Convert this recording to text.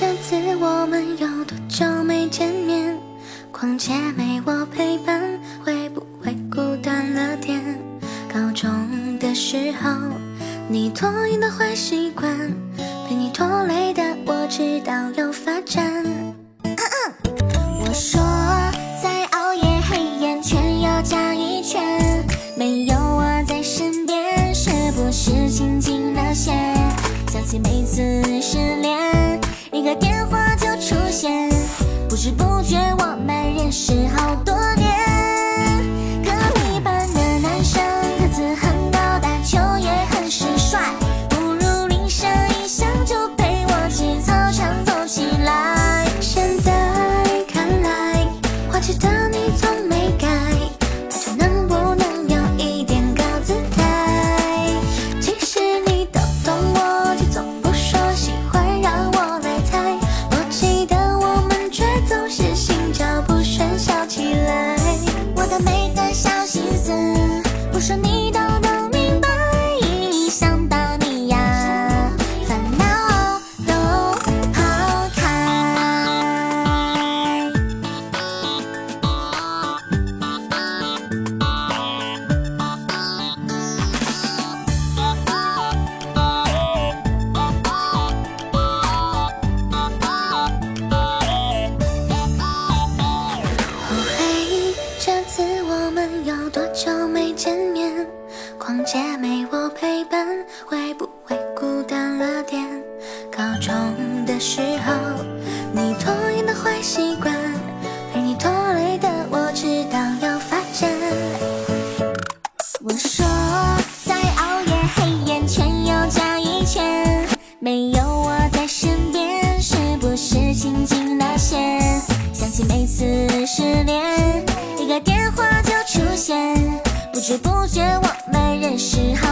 这次我们有多久没见面？况且没我陪伴，会不会孤单了点？高中的时候，你拖影的坏习惯，被你拖累的我知道要发展。不知不觉，我们认识。森，不说你。我们有多久没见面？逛街没我陪伴，会不会孤单了点？高中的时候，你拖延的坏习惯，陪你拖累的我知道要发展。我说再熬夜，黑眼圈又加一千，没有。不知不觉我们认识好